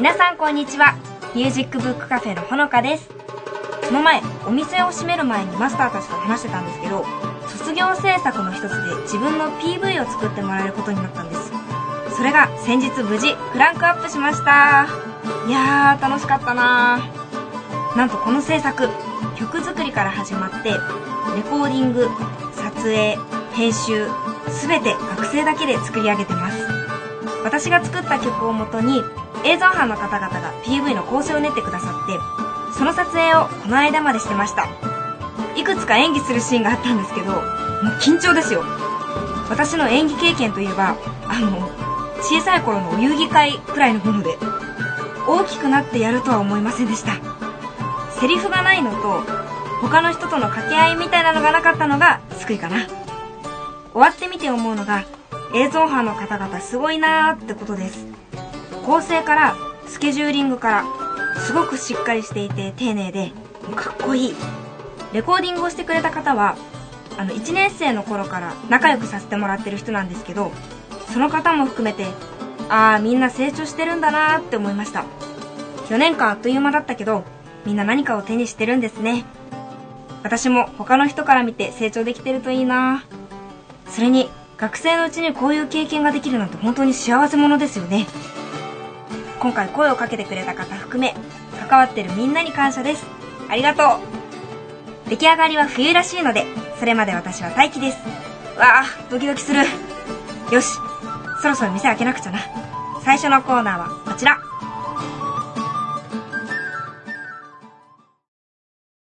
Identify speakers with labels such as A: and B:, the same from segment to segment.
A: 皆さんこんにちは。ミュージックブックカフェのほのかです。その前お店を閉める前にマスターたちと話してたんですけど卒業制作の一つで自分の PV を作ってもらえることになったんです。それが先日無事クランクアップしました。いやー楽しかったななんとこの制作曲作りから始まってレコーディング撮影編集全て学生だけで作り上げてます。私が作った曲をもとに映像班の方々が PV の構成を練ってくださってその撮影をこの間までしてました。いくつか演技するシーンがあったんですけどもう緊張ですよ。私の演技経験といえばあの小さい頃のお遊戯会くらいのもので大きくなってやるとは思いませんでした。セリフがないのと他の人との掛け合いみたいなのがなかったのが救いかな。終わってみて思うのが映像班の方々すごいなーってことです。構成からスケジューリングからすごくしっかりしていて丁寧でかっこいい。レコーディングをしてくれた方はあの1年生の頃から仲良くさせてもらってる人なんですけどその方も含めてああみんな成長してるんだなって思いました。4年間あっという間だったけどみんな何かを手にしてるんですね。私も他の人から見て成長できてるといいなそれに学生のうちにこういう経験ができるなんて本当に幸せ者ですよね。今回声をかけてくれた方含め関わってるみんなに感謝です。ありがとう。出来上がりは冬らしいのでそれまで私は待機です。わあドキドキする。よしそろそろ店開けなくちゃな。最初のコーナーはこちら。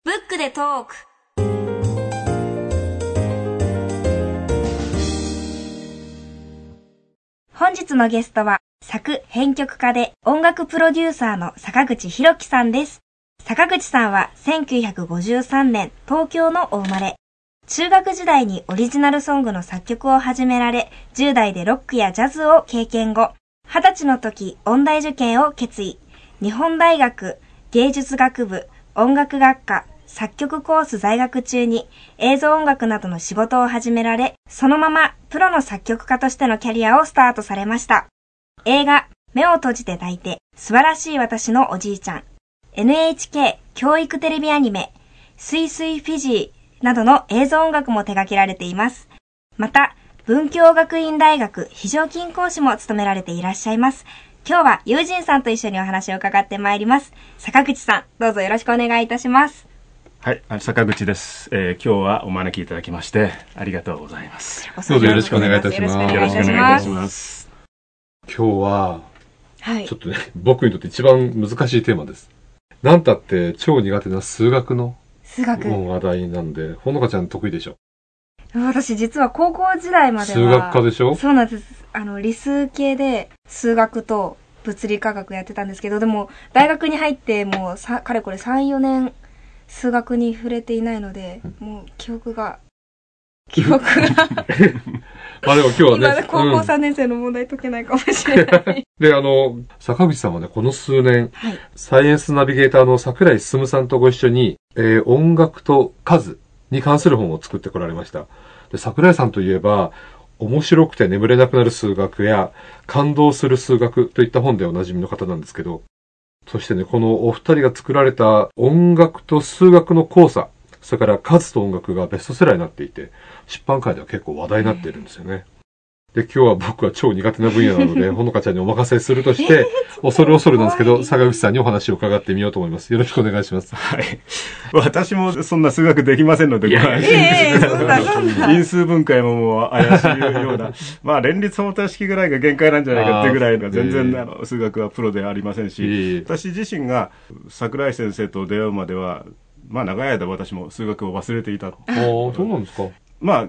A: ブックでトーク。本日のゲストは作編曲家で音楽プロデューサーの坂口博樹さんです。坂口さんは1953年東京のお生まれ。中学時代にオリジナルソングの作曲を始められ、10代でロックやジャズを経験後、20歳の時音大受験を決意。日本大学芸術学部音楽学科作曲コース在学中に映像音楽などの仕事を始められ、そのままプロの作曲家としてのキャリアをスタートされました。映画、目を閉じて抱いて、素晴らしい私のおじいちゃん、NHK 教育テレビアニメ、スイスイフィジーなどの映像音楽も手掛けられています。また、文教学院大学非常勤講師も務められていらっしゃいます。今日は友人さんと一緒にお話を伺ってまいります。坂口さん、どうぞよろしくお願いいたします。
B: はい、坂口です、えー今日はお招きいただきましてありがとうございます。
C: どうぞよろしくお願いいたします
B: よろしくお願いいたします。
C: 今日は、
A: はい
C: ちょ。っとね、僕にとって一番難しいテーマです。なんたって超苦手な数学の
A: 数学。
C: 話題なんで、ほのかちゃん得意でしょ
A: 私実は高校時代までは。
C: 数学科でしょ？
A: そうなんです。あの、理数系で数学と物理科学やってたんですけど、でも、大学に入ってもうさ、かれこれ3、4年、数学に触れていないので、もう記憶が、記憶が、
C: まあでも今日は
A: 今
C: ね、
A: 高校
C: うん
A: 3年生の問題解けないかもしれない。
C: で、あの、坂口さんはね、この数年、
A: はい。
C: サイエンスナビゲーターの桜井進さんとご一緒に、えー音楽と数に関する本を作ってこられました。で、桜井さんといえば、面白くて眠れなくなる数学や、感動する数学といった本でおなじみの方なんですけど、そしてね、このお二人が作られた音楽と数学の交差、それから数と音楽がベストセラーになっていて、出版界では結構話題になっているんですよね。で、今日は僕は超苦手な分野なので、ほのかちゃんにお任せするとして、恐る恐るなんですけど、坂口さんにお話を伺ってみようと思います。よろしくお願いします。
B: はい。私もそんな数学できませんので、ご安心
A: ええそんなそんな
B: 因数分解ももう怪しいような、まあ連立方程式ぐらいが限界なんじゃないかってぐらいの、全然、
C: ええ
B: あの数学はプロではありませんし
C: え、
B: 私自身が桜井先生と出会うまでは、まあ長い間私も数学を忘れていた。
C: ああ、そうなんですか。
B: まあ、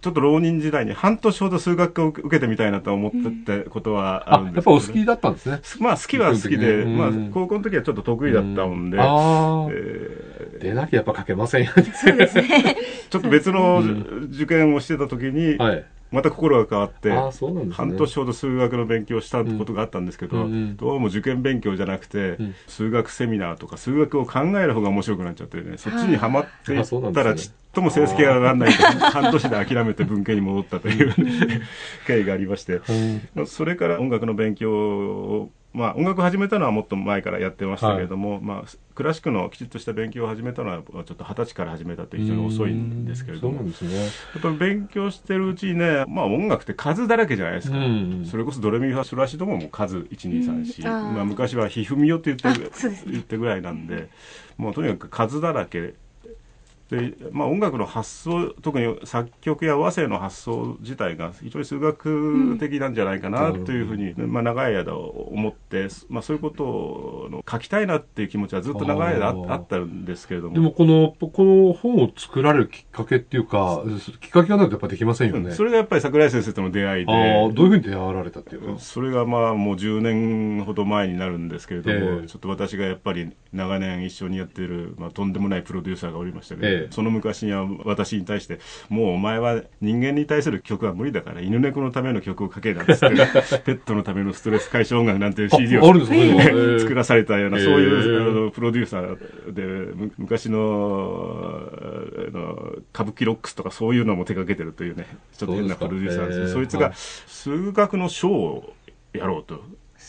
B: ちょっと浪人時代に半年ほど数学科を受けてみたいなと思ってたことはあ
C: あ
B: るん、です
C: やっぱお好きだったんですね。
B: まあ好きは好きで、
C: うん
B: まあ高校の時はちょっと得意だったもんで、
C: ああ、
B: え
C: でなきゃやっぱ書けませんよね。
A: そうですね。
B: ーちょっと別の
C: うん
B: 受験をしてた時に、
C: はい。
B: また心が変わって、
C: ね。
B: 半年ほど数学の勉強をしたことがあったんですけど、
C: うんうん。
B: どうも受験勉強じゃなくて、
C: うん。
B: 数学セミナーとか数学を考える方が面白くなっちゃってね、そっちにはまっていったらちっとも成績が上がらないと、半年で諦めて文系に戻ったという 経緯がありまして、それから音楽の勉強を、まあ音楽を始めたのはもっと前からやってましたけれども、まあクラシックのきちっとした勉強を始めたのはちょっと二十歳から始めたという非常に遅いんですけれども
C: ね。
B: やっぱり勉強してるうちにね、まあ音楽って数だらけじゃないですか。
C: うん
B: それこそドレミファソラシドももう数1、2、3、4。
A: うんあー
B: まあ昔はひふみよって言って言ってぐらいなんで、もうとにかく数だらけ。で、まあ音楽の発想、特に作曲や和声の発想自体が非常に数学的なんじゃないかなというふうに、まあ長い間思って、まあそういうことを書きたいなっていう気持ちはずっと長い間あったんですけれども。
C: でもこの、この本を作られるきっかけっていうか、きっかけがないとやっぱできませんよね。
B: うんそれがやっぱり桜井先生との出会いで。
C: どういうふうに出会われたっていうか。
B: それがまあもう10年ほど前になるんですけれども、
C: ええ
B: ちょっと私がやっぱり長年一緒にやっている、まあ、とんでもないプロデューサーがおりましてね、
C: ええ
B: その昔には私に対して、もうお前は人間に対する曲は無理だから、犬猫のための曲を書けなんつって、ペットのためのストレス解消音楽なんていう CD を 作らされたような、
C: ええ
B: そういう、あのプロデューサーで、む昔のあの歌舞伎ロックスとかそういうのも手掛けてるというね、ちょっと変なプロデューサーです。
C: そ
B: いつが数学のショーをやろうと。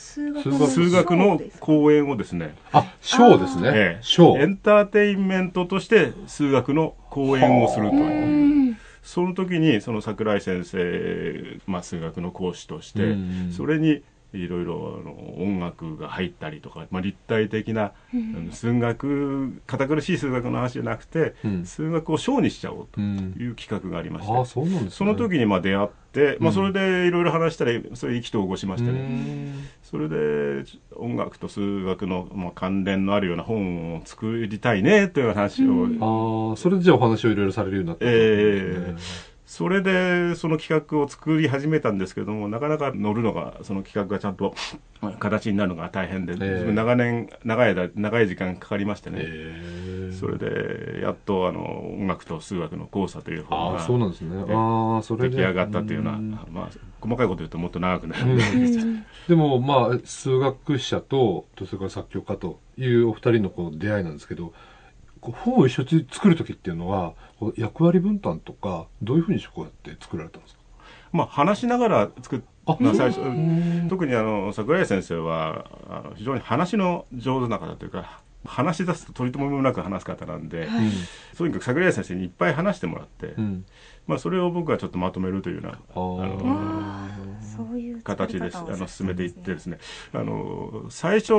A: 数学
C: 学
B: 数学の講演をですね、
C: あ、ショーです
B: え
C: ね
B: え。
C: ショー。
B: エンターテインメントとして数学の講演をすると
A: う
B: いう。
A: ん
B: その時に、その桜井先生、まあ数学の講師として
C: うん、
B: それにいろいろあの音楽が入ったりとか、まあ立体的な、
A: うん
B: 数学、堅苦しい数学の話じゃなくて、
C: うん
B: 数学をショーにしちゃおうと
C: うん。
B: いう企画がありまして、
C: ああ、そうなんですね。
B: その時にまあ出会って、まあ
C: うん
B: それでいろいろ話したり、それ意気投合しまして
C: う
B: ね。
C: ん
B: それで音楽と数学の、まあ、関連のあるような本を作りたいねという話を、
A: うん
C: ああ、それでじゃあお話をいろいろされるようになったんですね。
B: それでその企画を作り始めたんですけどもなかなか乗るのがその企画がちゃんと 形になるのが大変で、
C: ええ。
B: 長年長い間長い時間かかりましてね、
C: ええ。
B: それでやっとあの音楽と数学の交差という本
C: ああ、
B: が
C: そうなんですね。
B: ええ
C: ああ、それで。
B: 出来上がったというような、
C: ん。
B: まあ、細かいこと言うともっと長くなるん
C: う
B: で、
A: うん。
C: でも、まあ、数学者と、とそれから作曲家というお二人のこう出会いなんですけど、本を一緒に作るときっていうのは、役割分担とか、どういうふうにこうやって作られたんですか？
B: まあ話しながら作っ
C: あ
B: まあ最初
C: うん。
B: 特にあの桜井先生はあの非常に話の上手な方というか話し出すと取り留めもなく話す方なんで、
A: はい。
B: とにかく桜井先生にいっぱい話してもらって、
C: うん。うん。
B: まあ、それを僕はちょっとまとめるというような
C: あ
B: あの形であの進めていってですね。あの最初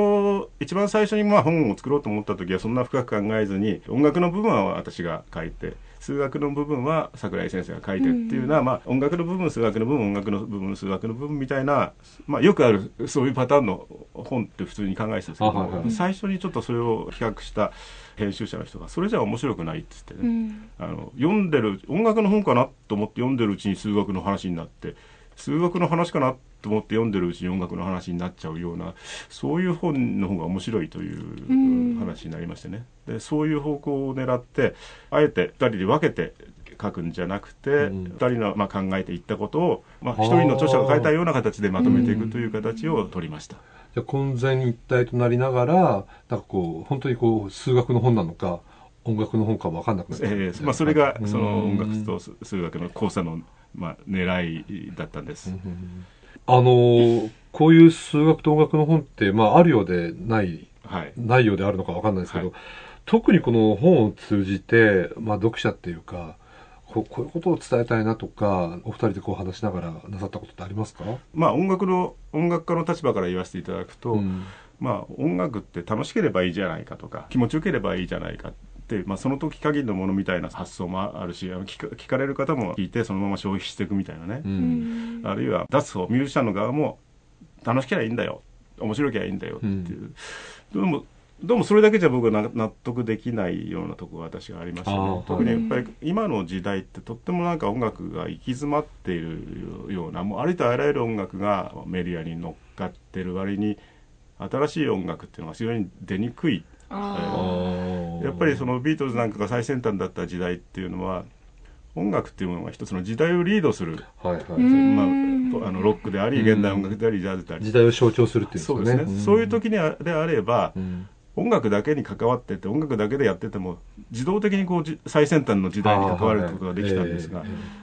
B: 一番最初にまあ本を作ろうと思った時はそんな深く考えずに音楽の部分は私が書いて数学の部分は桜井先生が書いてっていうのは、まあ、音楽の部分数学の部分音楽の部分数学の部分みたいな、まあ、よくあるそういうパターンの本って普通に考えてたんですけど
C: はいはい
B: 最初にちょっとそれを企画した編集者の人がそれじゃ面白くないっつってね、
A: うん。
B: あの読んでる音楽の本かなと思って読んでるうちに数学の話になって数学の話かなと思って読んでるうちに音楽の話になっちゃうようなそういう本の方が面白いという
A: うん
B: 話になりましてね。でそういう方向を狙ってあえて2人で分けて書くんじゃなくて、
C: うん。
B: 2人のまあ考えていったことを、まあ、
C: あー
B: 1人の著者が書いたような形でまとめていくという形を取りました。
C: じゃあ混然一体となりながら、なんかこう、本当にこう、数学の本なのか、音楽の本か分かんなくなって
B: えーまあ、それがその音楽
C: うん
B: と数学の交差の、まあ、狙いだったんです。
C: あのーこういう数学と音楽の本って、まあ、あるようでない、
B: はい。
C: ないようであるのか分かんないですけど、
B: はい。
C: 特にこの本を通じて、まあ、読者っていうか、こうこういうことを伝えたいなとか、お二人でこう話しながらなさったことってありますか？
B: まあ音楽の音楽家の立場から言わせていただくと、
C: うん。
B: まあ音楽って楽しければいいじゃないかとか気持ちよければいいじゃないかまあ、その時限りのものみたいな発想もあるしあの聞か聞かれる方も聞いてそのまま消費していくみたいなね。
C: う、
A: うん。ん
B: あるいは出す方ミュージシャンの側も楽しければいいんだよ。面白ければいいんだよっていう、でもどうもそれだけじゃ僕はな納得できないようなところが私はありましたね。特にやっぱり今の時代ってとってもなんか音楽が行き詰まっているような、もうありとあらゆる音楽がメディアに乗っかってる割に、新しい音楽っていうのが非常に出にくい。
A: あ
B: やっぱりそのビートルズなんかが最先端だった時代っていうのは、音楽っていうものが一つの時代をリードする、
C: はいはい。
A: うん
B: まあ、あのロックであり、現代音楽であり、ジャズであり。
C: 時代を象徴するっていうんですかね。
B: そうですね。そういう時にあであれば、
C: うん
B: 音楽だけに関わってて音楽だけでやってても自動的にこうじ最先端の時代に関わることができたんですが、
C: あーはい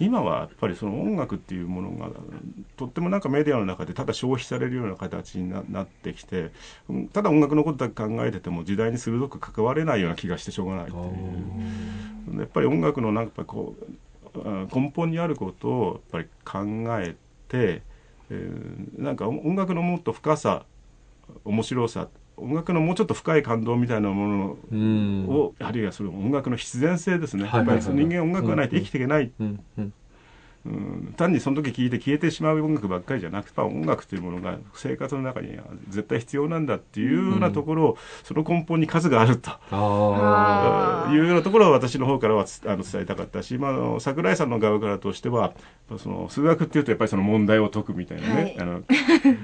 B: 今はやっぱりその音楽っていうものがとってもなんかメディアの中でただ消費されるような形になってきてただ音楽のことだけ考えてても時代に鋭く関われないような気がしてしょうがないっていう。やっぱり音楽のなんかこう根本にあることをやっぱり考えて、えーなんか音楽のもっと深さ面白さ音楽のもうちょっと深い感動みたいなもの
C: うん。
B: を、あるいはその音楽の必然性ですね、やっぱり人間音楽がないと生きていけない、
C: うん。うん
B: うん単にその時聴いて消えてしまう音楽ばっかりじゃなくて音楽というものが生活の中には絶対必要なんだっていうようなところを、その根本に数があると。
C: あ
B: いうようなところは私の方からはつあの伝えたかったし、まああの、桜井さんの側からとしてはその数学っていうとやっぱりその問題を解くみたいなね、
A: はい。
B: あの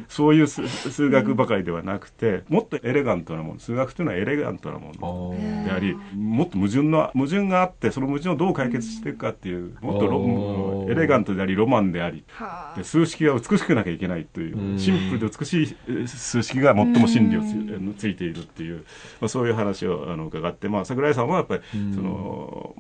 B: そういう数数学ばかりではなくてもっとエレガントなもの数学というのはエレガントなも
C: あ
B: の
C: ー
B: でありもっと矛盾の矛盾があってその矛盾をどう解決していくかっていうもっとロ
C: おー
B: エレガントでありロマンであり
A: はあ。
B: で数式は美しくなきゃいけないといううん。シンプルで美しいえ数式が最も真理をつついているっていう、まあ、そういう話をあの伺って、まあ、桜井さんはやっぱり
C: うん。
B: その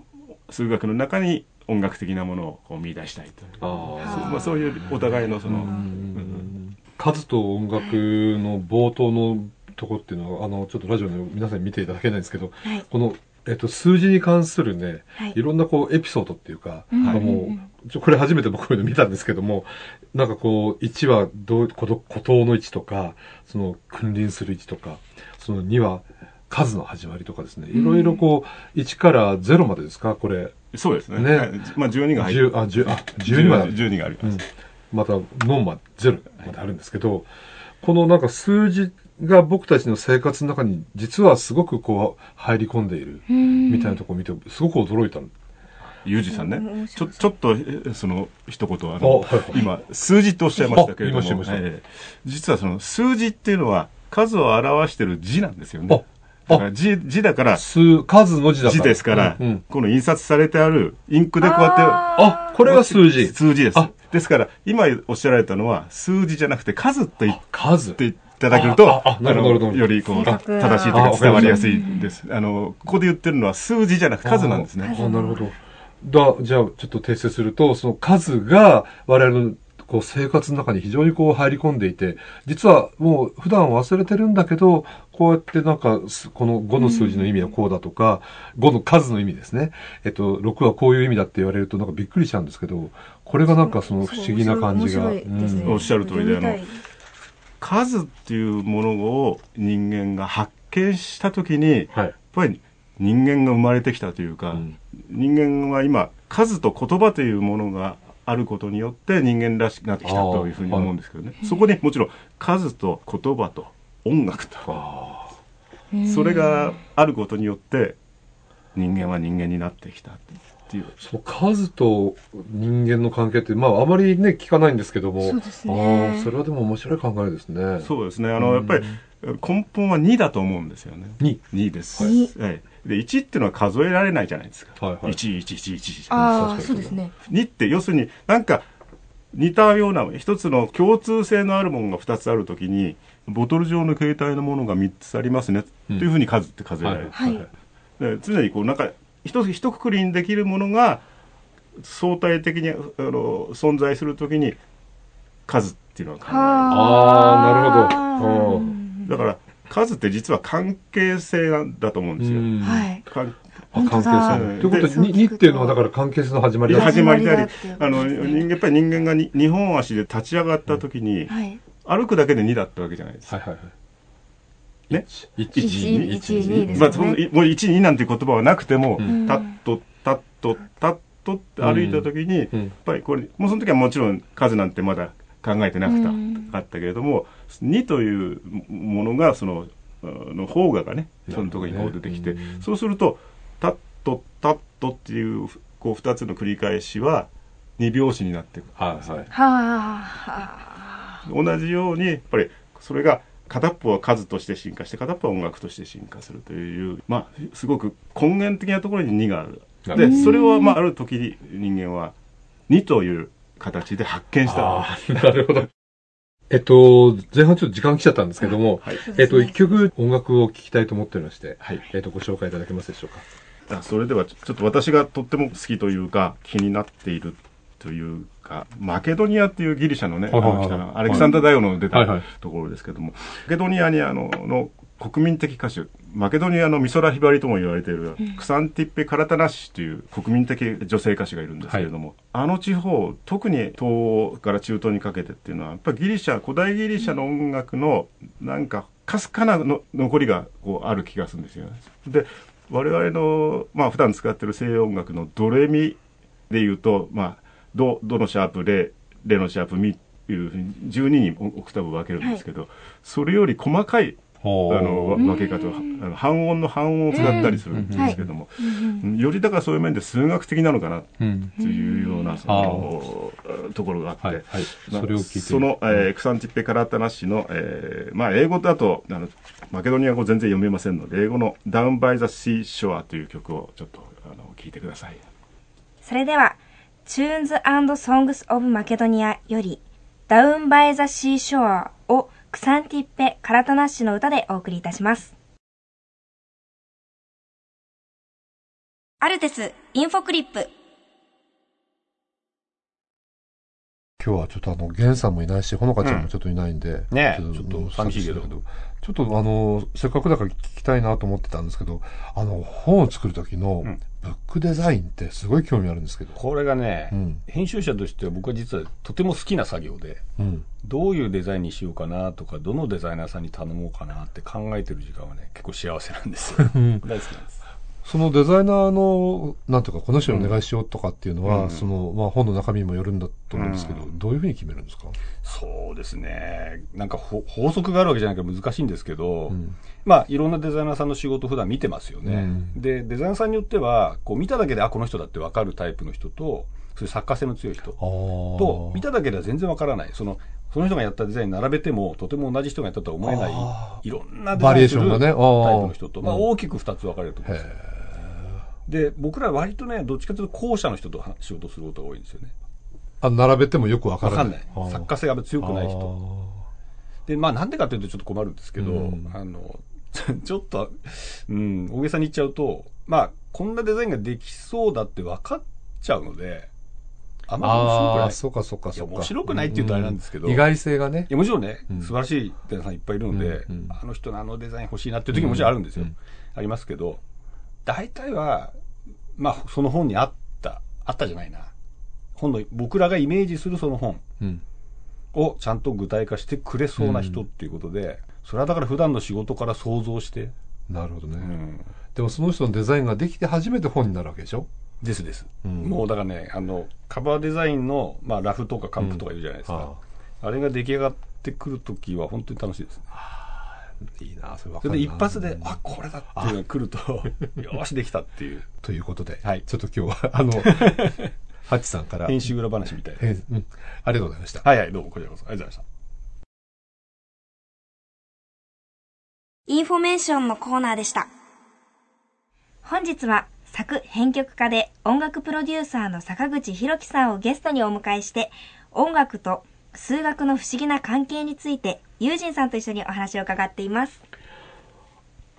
B: 数学の中に音楽的なものをこう見出したいという。
C: あー。
B: そうまあ、そういうお互いのその、
C: うん。数と音楽の冒頭のとこっていうのは、あの、ちょっとラジオの皆さんに見ていただけないんですけど、
A: はい。
C: この、えっと、数字に関するね、
A: はい。
C: いろんなこう、エピソードっていうか、
A: うん。
C: あもう、これ初めて僕こういうの見たんですけども、なんかこう、1はどう、孤独孤島の位置とか、その、君臨する位置とか、その2は数の始まりとかですね、いろいろこう、1から0までですか、これ。
B: そうですね。
C: ね。
B: はい。まあ、12が入って
C: 10、あ、10、あ、12まである。
B: 12があります、
C: うん。また、ノンマゼロまであるんですけど、このなんか数字が僕たちの生活の中に実はすごくこう入り込んでいるみ
A: み
C: たいなところを見て、すごく驚いたの。
B: ユージさんねちょちょっとえその一言あ
C: あ
B: の、今数字とおっしゃいましたけれどもええ実はその数字っていうのは数を表してる字なんですよね
C: あ
B: だから字字だから
C: 数、数の字だから。
B: 字ですから、
C: うんうん
B: この印刷されてあるインクでこうやって
C: あ、これが数字。
B: 数字です
C: あ。
B: ですから、今おっしゃられたのは、数字じゃなくて数っ
C: 数。
B: ていただけると、
C: あああなるほど
B: のよりこう、
A: 正
B: しいというか伝わりやすいです。あの、ここで言ってるのは数字じゃなくて数なんですね。
C: あ、なるほど。だ、じゃあ、ちょっと訂正すると、その数が我々のこう生活の中に非常にこう入り込んでいて、実はもう普段忘れてるんだけど、こうやってなんか、すこの5の数字の意味はこうだとか、5の数の意味ですね。えっと、6はこういう意味だって言われるとなんかびっくりしちゃうんですけど、これがなんかその不思議な感じが。
A: ね
C: うん
B: おっしゃる通りであの数っていうものを人間が発見したときに、やっ
C: はい。
B: ぱり人間が生まれてきたというか、
C: うん
B: 人間は今、数と言葉というものがあることによって人間らしくなってきたというふうに思うんですけどね。そこにもちろん数と言葉と音楽と、それがあることによって人間は人間になってきたっていう。
C: その数と人間の関係って、まあ、あまりね、聞かないんですけども。
A: そうですね
C: ああ、それはでも面白い考えですね。
B: そうですね。あの、やっぱり根本は2だと思うんですよね。
C: に。
B: 2です。
A: 二
B: はい。で、1っていうのは数えられないじゃないですか。
C: はいはい。
B: 1、1、1、1。
A: ああ
C: 確かに。
A: そうですね。
B: 2って要するになんか似たような一つの共通性のあるものが2つあるときにボトル状の形態のものが3つありますね、
C: うん。
B: というふうに数って数えられる、
A: はい
B: で常にこうなんか一つ一括りにできるものが相対的にあの存在するときに数っていうのは考えられる。
C: あーなるほど。
A: うん。
B: だから数って実は関係性なんだと思うんですよ、
C: うん。
A: はい。
B: 関
C: あ関係性。ということで、
A: そう
C: に、にっていうのはだから関係性の始まりだ。
B: 始まりでありあの人間やっぱり人間がに二本足で立ち上がったときに、
A: はい。
B: 歩くだけで2だったわけじゃないですか。
C: はいはいはい。
B: ね？
C: 一
A: 一
B: 1、
A: 一
B: 2、
A: 二ですね。
B: まあ、そのもう1、2なんていう言葉はなくても、
C: うん。
B: タッと、タッと、タッとって歩いたときに、やっ
C: うん。
B: ぱりこれ、もうその時はもちろん数なんてまだ考えてなくた。
A: うん。
B: かったけれども、2というものが、その、の邦画がねそのところにこう出てきて、
C: うん
B: そうするとタットタットっていうこう2つの繰り返しは2拍子になっていく
C: はいはい。
A: はあ。
B: 同じようにやっぱりそれが片っぽは数として進化して片っぽは音楽として進化するというまあすごく根源的なところに2があるでそれはまあある時に人間は2という形で発見した
C: なるほど。えっと、前半ちょっと時間来ちゃったんですけども、
B: はい。
C: えっと、一曲音楽を聴きたいと思っておりまして、
B: はい。
C: えっと、ご紹介いただけますでしょうか？
B: あそれではちょっと私がとっても好きというか気になっているというかマケドニアっていうギリシャのね、
C: はいはいはい
B: アレキサンダー大王の出たところですけども、マケドニアにあのの国民的歌手。マケドニアの美空ひばりとも言われている、クサンティッペ・カラタナッシという国民的女性歌手がいるんですけれども、あの地方特に東欧から中東にかけてっていうのはやっぱりギリシャ古代ギリシャの音楽のなんかかすかなの残りがこうある気がするんですよね。で我々の、まあ普段使ってる西洋音楽のドレミで言うと、まあ、ド、ドのシャープ、レ、レのシャープ、ミっていうふうに12にオクターブ分けるんですけど、それより細かい、あの、わ分け方は、あの半音の半音を使ったりするんですけども、よりだからそういう面で数学的なのかな
C: うん。
B: というような、その、ところがあって、
C: はい、それを聞いて。
B: その、えークサンティッペ・カラタナッシの、えーまあ、英語だとあのマケドニア語全然読めませんので英語の「Down by the Seashore」という曲をちょっとあの聞いてください。
A: それでは、Tunes and Songs of Macedonia より、Down by the Seashore をクサンティッペ・カラタナッシュの歌でお送りいたします。アルテス・インフォクリップ。
D: 今日はちょっとあの、ゲンさんもいないし、ほのかちゃんもちょっといないんで、
E: ねえ
D: ちょっ
E: ちょっと寂しいけど
D: ちょっとあの、せっかくだから聞きたいなと思ってたんですけど、あの、本を作る時の
E: ん
D: ブックデザインってすごい興味あるんですけど。
E: これがね、
D: うん
E: 編集者としては僕は実はとても好きな作業で、
D: うん。
E: どういうデザインにしようかなとか、どのデザイナーさんに頼もうかなって考えてる時間はね、結構幸せなんですよ。大好きなんです。
D: そのデザイナーの、なんていうか、この人にお願いしようとかっていうのは、
E: うん
D: その、まあ本の中身にもよるんだと思うんですけど、
E: うん
D: どういうふうに決めるんですか？
E: そうですね。なんかほ法則があるわけじゃないから難しいんですけど、
D: ん
E: まあいろんなデザイナーさんの仕事普段見てますよね。
D: うん
E: で、デザイナーさんによっては、こう見ただけで、あ、この人だってわかるタイプの人と、そういう作家性の強い人。と、見ただけでは全然わからない。その、その人がやったデザイン並べても、とても同じ人がやったとは思えない
D: あ、
E: いろんなデザインする
D: バリエーションがね
E: タイプの人と、まあ
D: うん
E: 大きく二つ分かれると思うんですよ。で、僕らは割とね、どっちかというと後者の人とは仕事することが多いんですよね。
D: あ並べてもよくわからない。
E: わかんない。作家性が強くない人。で、まあなんでかというとちょっと困るんですけど、
D: うん
E: あの、ちょっと、うん、大げさに言っちゃうと、まあ、こんなデザインができそうだって分かっちゃうので、あんまり面白く
D: ああ、
E: ない。
D: そうかそうかそうか。
E: 面白くないって言うとあれなんですけど、
D: 意外性がね
E: い。やもちろんね、
D: うん
E: 素晴らしいデザイナーさんいっぱいいるので、
D: うんうん
E: あの人のあのデザイン欲しいなっていう時ももちろんあるんですよ。
D: うん
E: ありますけど、大体は、まあ、その本にあった、あったじゃないな。本の、僕らがイメージするその本
D: うん。
E: をちゃんと具体化してくれそうな人っていうことで、それはだから普段の仕事から想像して、
D: なるほどね。
E: うん
D: でもその人のデザインができて初めて本になるわけでしょ？
E: ですです。
D: うん
E: もうだからね、あの、カバーデザインの、まあ、ラフとかカンプとかいるじゃないですか。あれが出来上がってくるときは本当に楽しいですね。
D: いいな、それわか
E: そ
D: る
E: 一発で、あ、これだっていうのが来ると、よーし、できたっていう、
D: ということで、
E: はい
D: ちょっと今日は、あの、ハチさんから、
E: 編集裏話みたいな。
D: えーうん、ありがとうございました。
E: はいはい、どうも、こちらこそ。ありがとうございました。
A: インフォメーションのコーナーでした。本日は作編曲家で音楽プロデューサーの坂口博樹さんをゲストにお迎えして、音楽と数学の不思議な関係について、友人さんと一緒にお話を伺っています。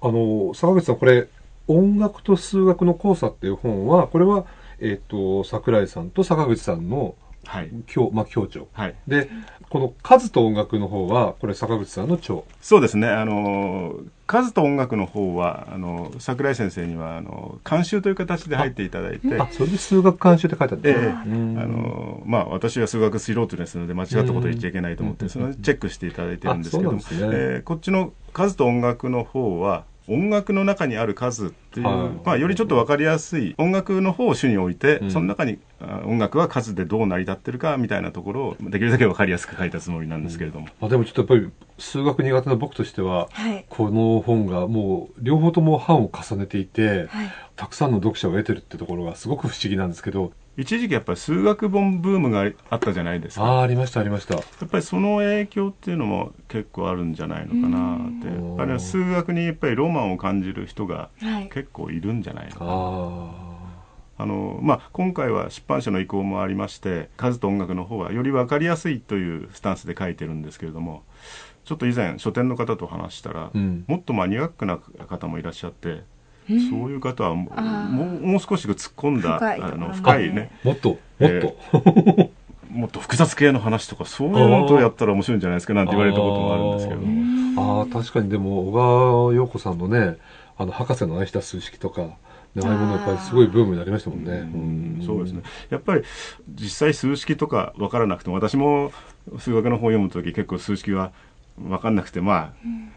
C: あの、坂口さん、これ、音楽と数学の交差っていう本は、これは、えっ、と、桜井さんと坂口さんの
B: はい。
C: 共、まあ、共著。
B: はい。
C: で、この数と音楽の方は、これ坂口さんの著。
B: そうですね。あの、数と音楽の方は、あの、桜井先生には、あの、監修という形で入っていただいて、
C: あ、それで数学監修って書いてあるんです
B: え。えあのまあ、私は数学素人ですので間違ったことを言っちゃいけないと思って、
C: うん
B: それをチェックしていただいてるんですけども、
C: ね。
B: えーこっちの数と音楽の方は音楽の中にある数っていう、
C: はい
B: まあ、よりちょっとわかりやすい音楽の方を主に置いて、
C: うん
B: その中にあ音楽は数でどう成り立ってるかみたいなところをできるだけわかりやすく書いたつもりなんですけれども、
C: まあ、でもちょっとやっぱり数学苦手な僕としては、
A: はい。
C: この本がもう両方とも版を重ねていて、
A: はい。
C: たくさんの読者を得てるってところがすごく不思議なんですけど、
B: 一時期やっぱり数学本ブームがあったじゃないですか。
C: ああ、ありました、ありました。
B: やっぱりその影響っていうのも結構あるんじゃないのかなって。
C: うん
B: やっぱり数学にやっぱりロマンを感じる人が
A: はい。
B: 結構いるんじゃないのかな。
C: あ
B: あのまあ、今回は出版社の意向もありまして数と音楽の方はより分かりやすいというスタンスで書いてるんですけれどもちょっと以前書店の方と話したら、
C: あ。うん。
B: もっとマニアックな方もいらっしゃって、
A: うん
B: そういう方はもうもう少し突っ込んだ
A: 深い。
B: あの深いね。
C: もっと、もっ
B: え
C: と。
B: もっと複雑系の話とかそういうのとやったら面白いんじゃないですかなんて言われたこともあるんですけれども
C: ああ、確かにでも、小川陽子さんのね、あの、博士の愛した数式とか、ねああいうものやっぱりすごいブームになりましたもんね。
B: うん。そうですね。やっぱり実際数式とか分からなくても私も数学の本を読む時結構数式は分かんなくてまあ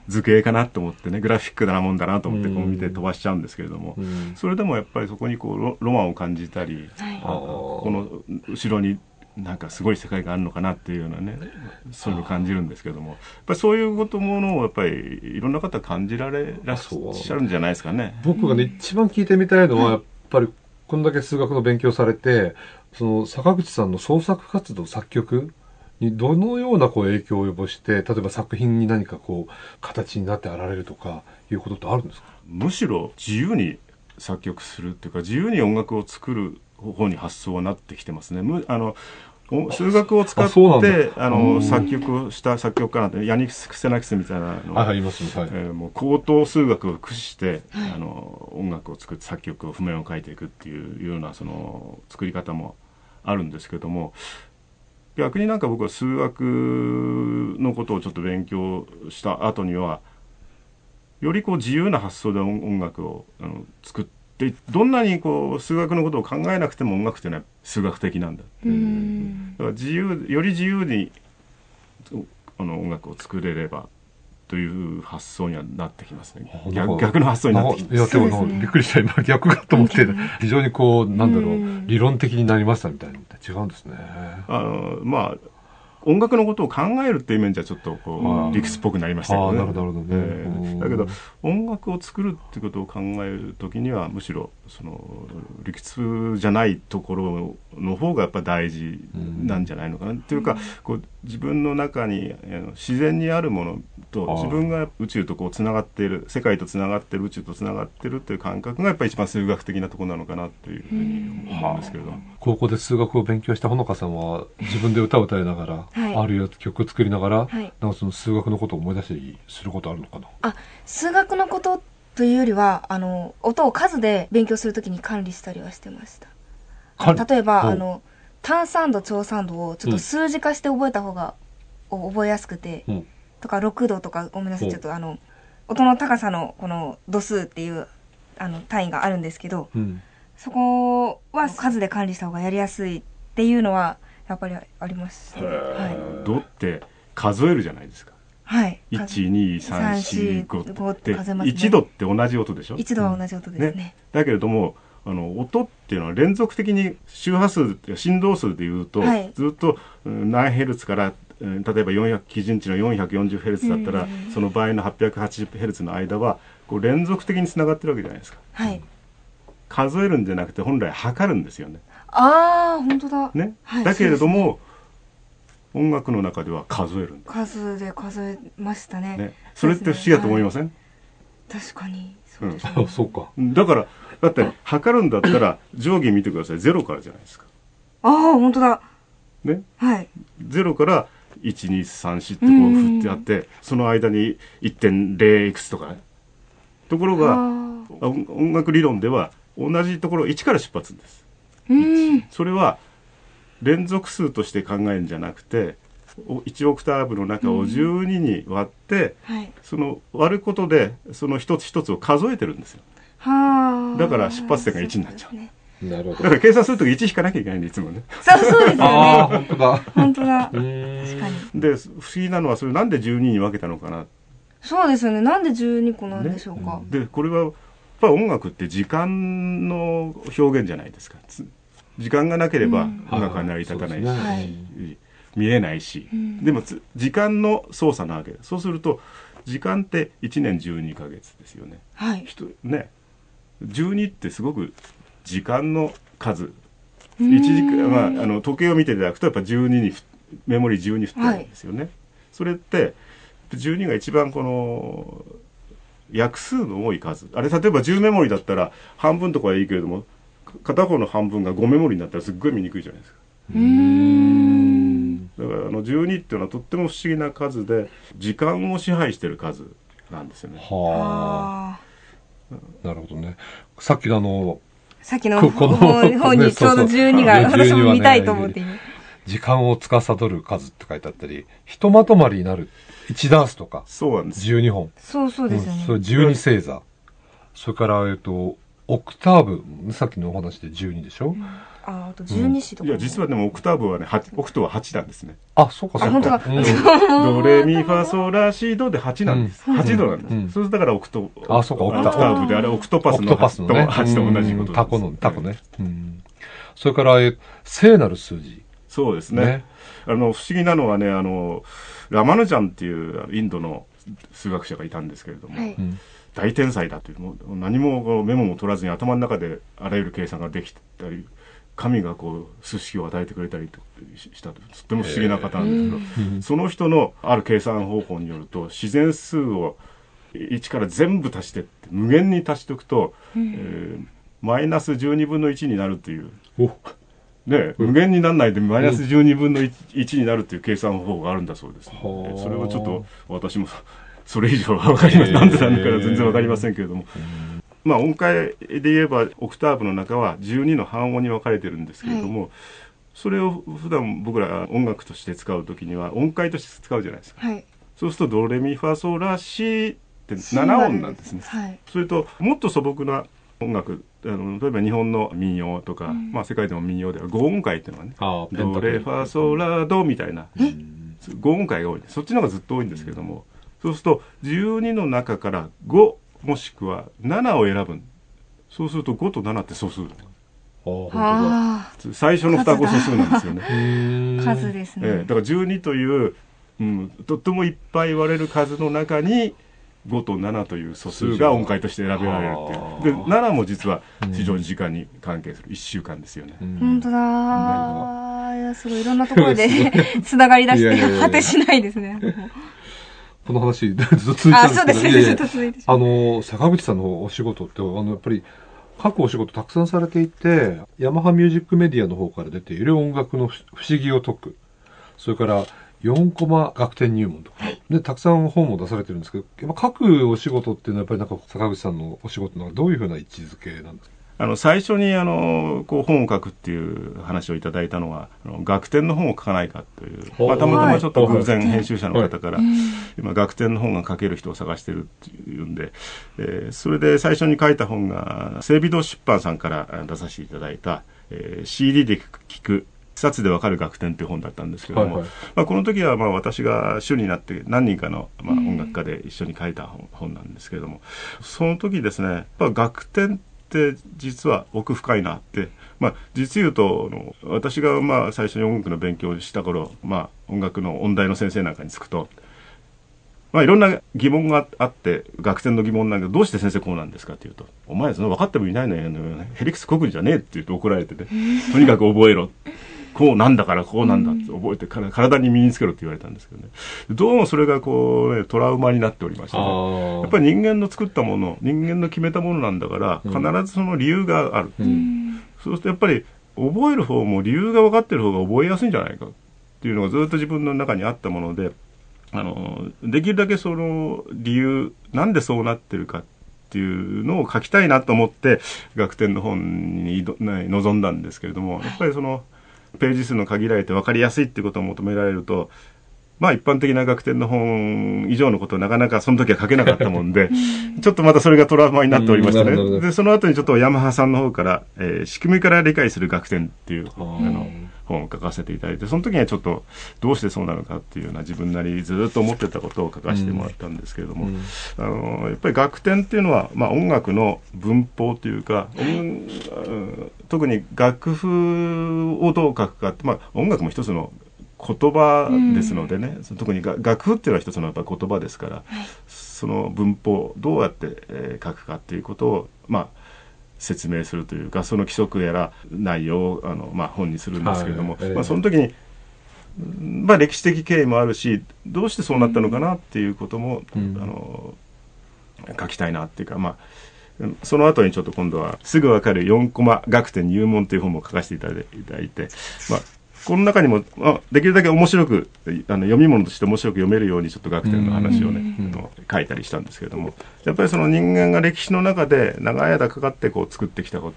B: 図形かなと思ってねグラフィックなもんだなと思ってこう見て飛ばしちゃうんですけれども
C: うん。
B: それでもやっぱりそこにこうロロマンを感じたりこの後ろになんかすごい世界があるのかなっていうようなねそういうのを感じるんですけどもやっぱりそういうことものをやっぱりいろんな方感じられらっしゃるんじゃないですかね。
C: 僕がね、一番聞いてみたいのは、やっぱり、こんだけ数学の勉強されて、その、坂口さんの創作活動、作曲にどのようなこう影響を及ぼして、例えば作品に何かこう、形になってあられるとか、いうことってあるんですか？
B: むしろ自由に作曲するっていうか自由に音楽を作る方に発想はなってきてますね。むあのお数学を使ってあの
C: うん
B: 作曲をした作曲家なんてヤニクス・クセナキスみたいなの
C: ますね。はい。
B: えーもう高等数学を駆使して、あの音楽を作って作曲を譜面を書いていくっていうようなその作り方もあるんですけども逆になんか僕は数学のことをちょっと勉強した後にはよりこう自由な発想で音音楽をあの作ってどんなにこう数学のことを考えなくても音楽っていうのは数学的なんだってだから自由より自由にあの音楽を作れればという発想にはなってきますね。逆逆の発想になってきて。
C: いや、でもびっくりした。今逆かと思って、非常にこう、なんだろ
A: うん。
C: う、理論的になりましたみたいな。違うんですね。
B: あのまあ音楽のことを考えるっていう面じゃちょっとこう理屈っぽくなりましたけどね。
C: なるほどね。
B: え
C: うん。
B: ーだけど音楽を作るってことを考える時にはむしろその理屈じゃないところの方がやっぱ大事なんじゃないのかな、っていうかこう自分の中に自然にあるものと自分が宇宙とこうつながっている世界とつながってる宇宙とつながってるっていう感覚がやっぱり一番数学的なところなのかなっていうふうに思うんですけれど。も。
C: 高校で数学を勉強したほのかさんは、自分で歌を歌いながら、
A: はい
C: あるいは曲を作りながら、
A: はい。
C: なんかその数学のことを思い出したりすることあるのかな？
A: あ、数学のことというよりは、あの、音を数で勉強するときに管理したりはしてました。例えば、
C: お
A: あの、単三度、長三度をちょっと数字化して覚えた方が、お覚えやすくて、
C: うん。
A: とか6度とか、ごめんなさい、
C: お
A: ちょっとあの、音の高さのこの度数っていう、あの、単位があるんですけど、
C: うん。
A: そこは数で管理した方がやりやすいっていうのは、やっぱりありますね。はい。
B: 度って数えるじゃないですか。
A: はい。
B: 12345って
A: 数えますね
B: 1度って同じ音でしょ？
A: 一度は同じ音ですね。
B: だけれどもあの音っていうのは連続的に周波数振動数でいうと、
A: はい
B: ずっとうん何ヘルツからうん例えば400基準値の440ヘルツだったら、
A: うん
B: その場合の880ヘルツの間はこう連続的につながってるわけじゃないですか
A: はい。
B: 数えるんじゃなくて本来測るんですよね
A: ああ、本当だ。
B: ね、
A: はい
B: だけれども、音楽の中では数えるんだ
A: 数で数えましたね。
B: ね、それって不思議だと思いません、
A: 確かに。そうですね。
C: あ、そうか。
B: だからだって測るんだったら定規見てくださいゼロからじゃないですか
A: ああ、本当だ。
B: ね
A: はい。
B: ゼロから1234ってこう振ってあってその間に1.0いくつとかねところが。音音楽理論では同じところ1から出発です
A: うん。
B: それは連続数として考えるんじゃなくてお1オクターブの中を12に割って、
A: はい。
B: その割ることでその一つ一つを数えてるんですよ
A: はあ。
B: だから出発点が1になっちゃう
C: なるほど。
B: だから計算するとき1引かなきゃいけないんでいつもね
A: そう、そうです
C: ああ、
A: よね。
C: 本当だ。
A: 本当だ。確かに。
B: で不思議なのはそれなんで12に分けたのかな？
A: そうですよね。なんで12個なんでしょうか。
B: でこれはやっぱり音楽って時間の表現じゃないですかつ時間がなければ
A: うん。
B: 音楽は成り立たないし、
A: はい。
B: 見えないし、
A: ん。
B: でもつ時間の操作なわけ。ですそうすると時間って1年12ヶ月ですよね。
A: はい。
B: 人ね。12ってすごく時間の数。
A: うん。
B: 一時間、まあ、あの時計を見ていただくとやっぱ12にふメモリー12振ってあるんですよね、それって12が一番この約数の多い数。あれ例えば10メモリだったら半分とかはいいけれどもか片方の半分が5メモリになったらすっごい見にくいじゃないですか
A: うーん。
B: だからあの12っていうのはとっても不思議な数で時間を支配してる数なんですよね
D: は
A: あ
D: あ。なるほどね。さっきのあの、
A: ーさっきの
D: ここの
A: 方方にちょうど12が私も見たいと思って今。
D: 時間を司る数って書いてあったり、ひとまとまりになる1ダースとか、
B: そうなんですよ
D: 12本。
A: そうそうですよね。
D: うんそれ12星座。それから、えっと、オクターブ、さっきのお話で12でしょ、
A: ああと12子とかも。
B: いや実はでもオクターブはねはオクトは8なんですね
D: あ、そうか、そうか。
A: あ本当だ
D: うん
B: ドレミファソラシドで8なんです。
D: うん
B: 8度なんです。
D: うん
B: そうだからオクト、
D: あそうかオクタ
B: オクターブであれオクトパスの8と
D: ね。
B: 8と同じこと
D: うんタコの、タコ。ね。うん。それから、え聖なる数字。
B: そうですね。
D: ね
B: あの、不思議なのはね、あの、ラマヌジャンっていうインドの数学者がいたんですけれども、
A: はい。
D: うん。
B: 大天才だという、もう何もメモも取らずに頭の中であらゆる計算ができたり、神がこう数式を与えてくれたりとししたととっても不思議な方なんですけど、
D: うん。
B: その人のある計算方法によると自然数を1から全部足してって無限に足しておくと、えーマイナス12分の1になるという。
D: お、
B: ね、無限にならないでマイナス12分の 1, 1になるという計算方法があるんだそうです、
D: はあ。
B: それをちょっと私もそれ以上は分かります、なんでなのかは全然分かりませんけれども、まあ音階で言えばオクターブの中は12の半音に分かれてるんですけれども、それを普段僕ら音楽として使う時には音階として使うじゃないですか。
A: はい。
B: そうするとドレミファソラシって7音なんですね。
A: はい。
B: それともっと素朴な音楽あの例えば日本の民謡とか、まあ世界でも民謡では5音階っていうのはねドレファソラドみたいな。
D: うん
B: 5音階が多いそっちの方がずっと多いんですけども、そうすると12の中から5もしくは7を選ぶ。そうすると5と7って素数。
D: あ本当だ。
A: あ
B: 最初の双子素数なんですよね、
A: あ、数です
B: ええ
A: ね。
B: だから12という、うん、とってもいっぱい割れる数の中に5と7という素数が音階として選べられるっていう。で7も実は非常に時間に関係する。1週間ですよね、
D: うん。
A: 本当だ。いや、すごい。いろんなところで 繋がり出して、果てしないですね。
D: この話、ずっと続いて
A: あ、
D: たん
A: です
D: けど、いやいや
A: ずっと続いてしま
D: あ
A: う。
D: の、坂口さんのお仕事って、あの、やっぱり、各お仕事たくさんされていて、ヤマハミュージックメディアの方から出ている音楽の不不思議を解く。それから、4コマ学点入門とか、で、たくさん本も出されてるんですけど、やっぱ各お仕事っていうのはやっぱりなんか坂口さんのお仕事のどういうふうな位置づけなんですか？
B: あの最初にあのこう本を書くっていう話をいただいたのはあの学典の本を書かないかという、まあ、たまたまちょっと偶然編集者の方から、
A: うん。
B: 今学典の本が書ける人を探してるっていうんで、えーそれで最初に書いた本が整備堂出版さんからあ出させていただいた、えー CD で聞く一冊でわかる学典という本だったんですけども、
D: はいはい。
B: まあ、この時はまあ私が主になって何人かのまあ音楽家で一緒に書いた本本なんですけれどもその時ですねやっぱ学典って実は奥深いなって、まあ、実言うとあの私がまあ最初に音楽の勉強をした頃、まあ、音楽の音大の先生なんかにつくと、まあ、いろんな疑問があって学生の疑問なんかどうして先生こうなんですかって言うと「お前その分かってもいないのよヘリクスこぐんじゃねえ」って言うと怒られててとにかく覚えろ。こうなんだからこうなんだって覚えてから体に身につけろって言われたんですけどね。どうもそれがこうねトラウマになっておりましてね。やっぱり人間の作ったもの人間の決めたものなんだから必ずその理由がある、
D: うん。
B: そうするとやっぱり覚える方も理由が分かってる方が覚えやすいんじゃないか。っていうのがずっと自分の中にあったものであのできるだけその理由なんでそうなってるかっていうのを書きたいなと思って学典の本に臨んだんですけれどもやっぱりそのページ数の限られて分かりやすいってことを求められるとまあ一般的な学典の本以上のことをなかなかその時は書けなかったもんで、ちょっとまたそれがトラウマになっておりまして
C: うん。なるほど。
B: ね。で、その後にちょっとヤマハさんの方から、えー仕組みから理解する学典っていう、あの、本を書かせていただいて、その時にはちょっとどうしてそうなのかっていうような自分なりにずっと思ってたことを書かせてもらったんですけれども、
C: うん。
B: あのやっぱり楽天っていうのは、まあ、音楽の文法というか、音うん特に楽譜をどう書くかって、まあ、音楽も一つの言葉ですのでね、その特にが楽譜っていうのは一つのやっぱ言葉ですから、その文法をどうやって、えー書くかっていうことを、まあ、説明するというかその規則やら内容をあの、まあ、本にするんですけれども、
C: はい。ええ
B: まあ、その時に、うんまあ、歴史的経緯もあるしどうしてそうなったのかなっていうことも、
C: うん。
B: あの書きたいなっていうか、まあ、うんその後にちょっと今度は「すぐわかる4コマ学点入門」という本も書かせていただいて、まあ、この中にも、まあ、できるだけ面白くあの読み物として面白く読めるようにちょっと学点の話をね、書いたりしたんですけれども。やっぱりその人間が歴史の中で長い間かかってこう作ってきたこ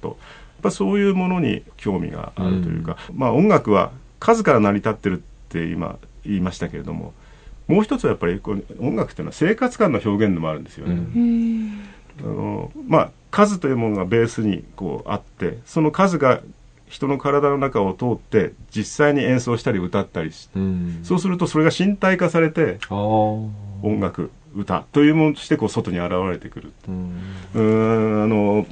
B: と。やっぱそういうものに興味があるというか、まあ音楽は数から成り立ってるって今言いましたけれども。もう一つはやっぱりこう音楽っていうのは生活感の表現でもあるんですよね。
C: うん。
B: あのまあ数というものがベースにこうあってその数が人の体の中を通って実際に演奏したり歌ったりし
C: うん。
B: そうするとそれが身体化されて音楽歌というものとしてこう外に現れてくる。
C: うん。
B: うーんあの、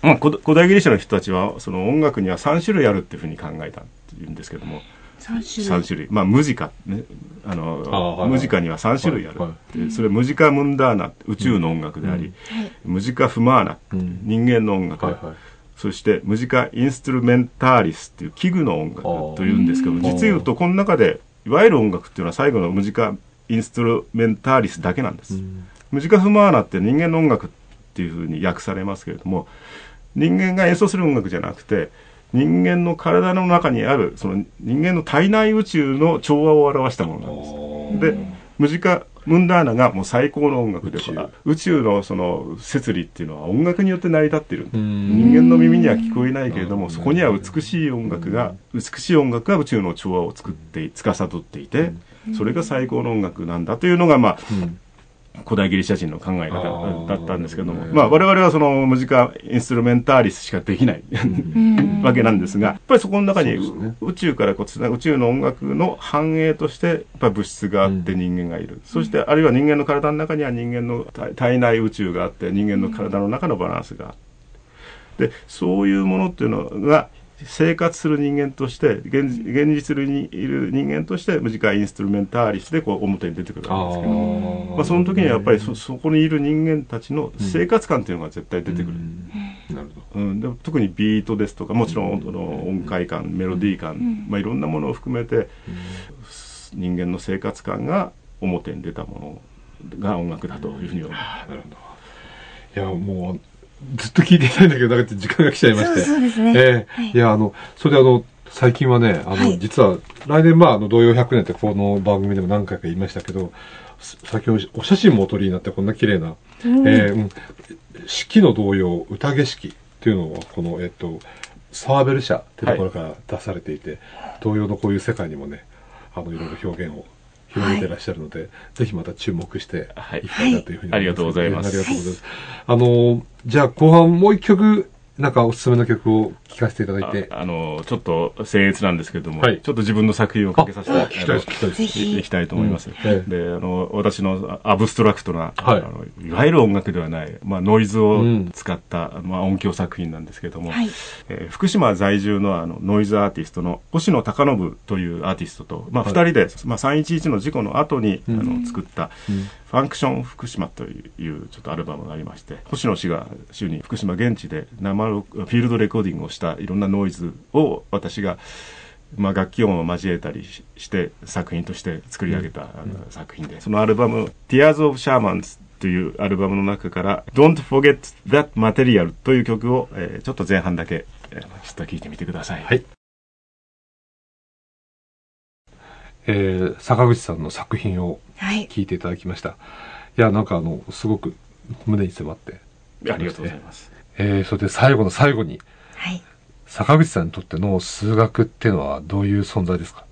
B: まあ、古古代ギリシャの人たちはその音楽には3種類あるっていうふうに考えたっていうんですけども。
A: 3種類。
B: 3種類。まあムジカねあの
C: あはいはい。
B: ムジカには3種類ある、
C: はい。は
B: でそれムジカ・ムンダーナ宇宙の音楽であり、ムジカ・フマーナ
C: うん。
B: 人間の音楽、
C: はいはい
B: そしてムジカ・インストゥルメンターリスっていう器具の音楽というんですけど
C: ー。
B: 実言うとこの中でいわゆる音楽っていうのは最後のムジカ・インストゥルメンターリスだけなんです、
C: うん。
B: ムジカ・フマーナって人間の音楽っていうふうに訳されますけれども人間が演奏する音楽じゃなくて人間の体の中にあるその人間の体内宇宙の調和を表したものなんです。でムジカ・ムンダーナがもう最高の音楽で
C: 宇宙。
B: 宇宙のその摂理っていうのは音楽によって成り立っている、
C: うん。
B: 人間の耳には聞こえないけれども
C: うん
B: そこには美しい音楽が美しい音楽が宇宙の調和を作って司っていてそれが最高の音楽なんだというのがまあ
C: うん
B: 古代ギリシャ人の考え方だったんですけども、
C: ね
B: まあ我々はそのムジカ・インストゥルメンターリスしかできないわけなんですが、やっぱりそこの中に宇宙からこうつな宇宙の音楽の反映として、やっぱり物質があって人間がいる。そしてあるいは人間の体の中には人間の体体内宇宙があって、人間の体の中のバランスがあって。で、そういうものっていうのが、生活する人間として現現実にいる人間としてムジカ・インストゥルメンターリスでこう表に出てくるわけですけど。まあ、その時にはやっぱりそそこにいる人間たちの生活感っていうのが絶対出てくる、
C: なるほど。
B: うん。で特にビートですとかもちろん音の音階感メロディー感、まあ、いろんなものを含めて、人間の生活感が表に出たものが音楽だというふうに思います。
C: なるほど。いや、もう、ずっと聞いていたいんだけど、なんか時間が来ちゃいまして。
A: そうですね。
C: ええ。
A: はい。
C: いや、あの、それであの、最近はね、あの、
A: はい。
C: 実は、来年、まあ、あの、同様100年ってこの番組でも何回か言いましたけど、す先ほどお写真もお撮りになってこんな綺麗な、えーうん、四季の童謡、宴式っていうのを、この、えっと、サーベル社ってところから出されていて、童謡のこういう世界にもね、あの、いろいろ表現を広げてらっしゃるので、ぜひまた注目して
B: はい。
C: いきたいなというふうに思います、
B: はい。ありがとうございます。
C: ありがとうございます。あの、じゃあ後半もう一曲、なんかおすすめの曲を聴かせていただいて。
B: ああのちょっと僭越なんですけれども、
C: はい。
B: ちょっと自分の作品をかけさせて
C: いたいです
B: あのいいきたいと思います、
C: うん。ええ。
B: であの私のアブストラクトな、
C: はい。
B: あのいわゆる音楽ではない、まあ、ノイズを
C: うん
B: 使った、まあ、音響作品なんですけれども、
A: はい。
B: えー福島在住のあのノイズアーティストの星野貴信というアーティストと、まあ、
C: はい
B: 2人で、まあ、311の事故の後に、
C: うん。
B: あの作った、
C: うん
B: ファンクション福島というちょっとアルバムがありまして星野氏が週に福島現地で生録フィールドレコーディングをしたいろんなノイズを私が、まあ、楽器音を交えたりしして作品として作り上げた、あの作品で。そのアルバム「Tears of Shamans」というアルバムの中から「Don't Forget That Material」という曲を、えーちょっと前半だけ、えーちょっと聴いてみてください。
C: はい。えー、坂口さんの作品を
A: はい
C: ていただきました。いや、なんかあの、すごく胸に迫って。
B: ありがとうございます。
C: えー、それで最後の最後に、
A: はい
C: 坂口さんにとっての数学っていうのはどういう存在ですか？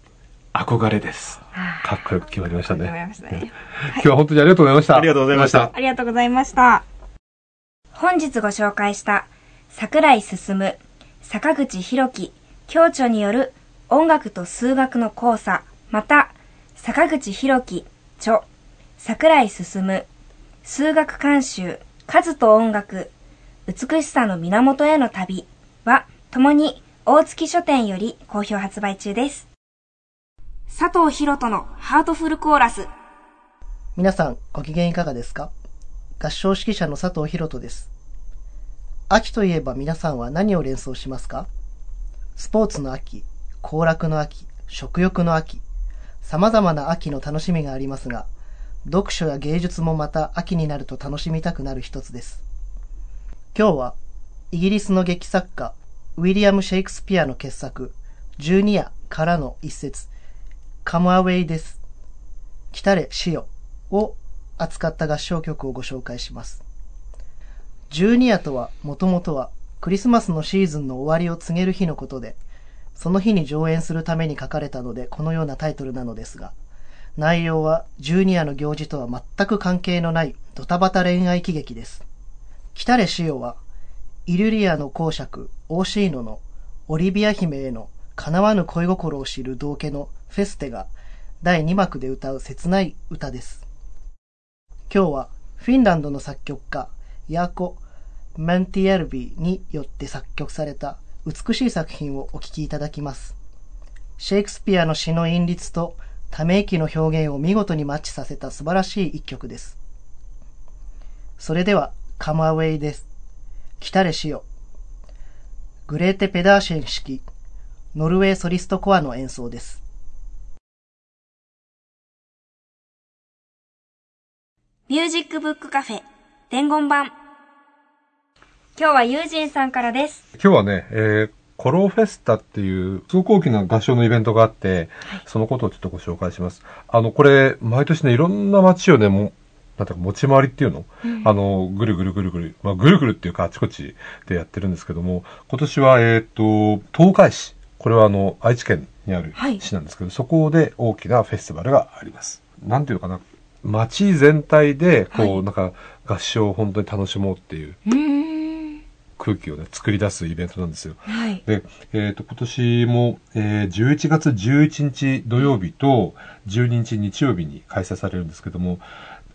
B: 憧れです。
A: あ
C: かっこよく決まりましたね。
A: たね
C: 今日は本当にありがとうございました。
B: ありがとうございました。
A: ありがとうございました。本日ご紹介した、桜井進、坂口博樹、共著による音楽と数学の交差、また、坂口博樹、著、桜井進、数学監修、数と音楽、美しさの源への旅。は、ともに大月書店より好評発売中です。佐藤博人のハートフルコーラス。
F: 皆さん、ご機嫌いかがですか？合唱指揮者の佐藤博人です。秋といえば皆さんは何を連想しますか？スポーツの秋、行楽の秋、食欲の秋、様々な秋の楽しみがありますが、読書や芸術もまた秋になると楽しみたくなる一つです。今日は、イギリスの劇作家、ウィリアム・シェイクスピアの傑作、ジュニアからの一節、カムアウェイです。来たれ、しよを扱った合唱曲をご紹介します。ジュニアとは、もともとは、クリスマスのシーズンの終わりを告げる日のことで、その日に上演するために書かれたので、このようなタイトルなのですが、内容は、ジュニアの行事とは全く関係のないドタバタ恋愛喜劇です。来たれしよは、イルリアの公爵、オーシーノのオリビア姫への叶わぬ恋心を知る道家のフェステが第2幕で歌う切ない歌です。今日はフィンランドの作曲家、ヤーコ・メンティエルビーによって作曲された美しい作品をお聴きいただきます。シェイクスピアの詩の韻律とため息の表現を見事にマッチさせた素晴らしい一曲です。それでは、カムアウェイです。来たれしよ。グレーテ・ペダーシェン式、ノルウェーソリストコアの演奏です。
A: ミュージックブックカフェ、伝言版。今日はユージンさんからです。
C: 今日はね、えー、コローフェスタっていう、すごく大きな合唱のイベントがあって、はい、そのことをちょっとご紹介します。あの、これ、毎年ね、いろんな街をね、もなんか持ち回りっていうの、うん、あの、ぐるぐるぐるぐる、まあ、ぐるぐるっていうかあちこちでやってるんですけども、今年は、えっ、ー、と、東海市。これはあの、愛知県にある市なんですけど、はい、そこで大きなフェスティバルがあります。なんていうかな、街全体で、こう、はい、なんか、合唱を本当に楽しもうっていう。空気をね、作り出すイベントなんですよ。はい、で、えっ、ー、と、今年も、えー、11月11日土曜日と12日日曜日に開催されるんですけども、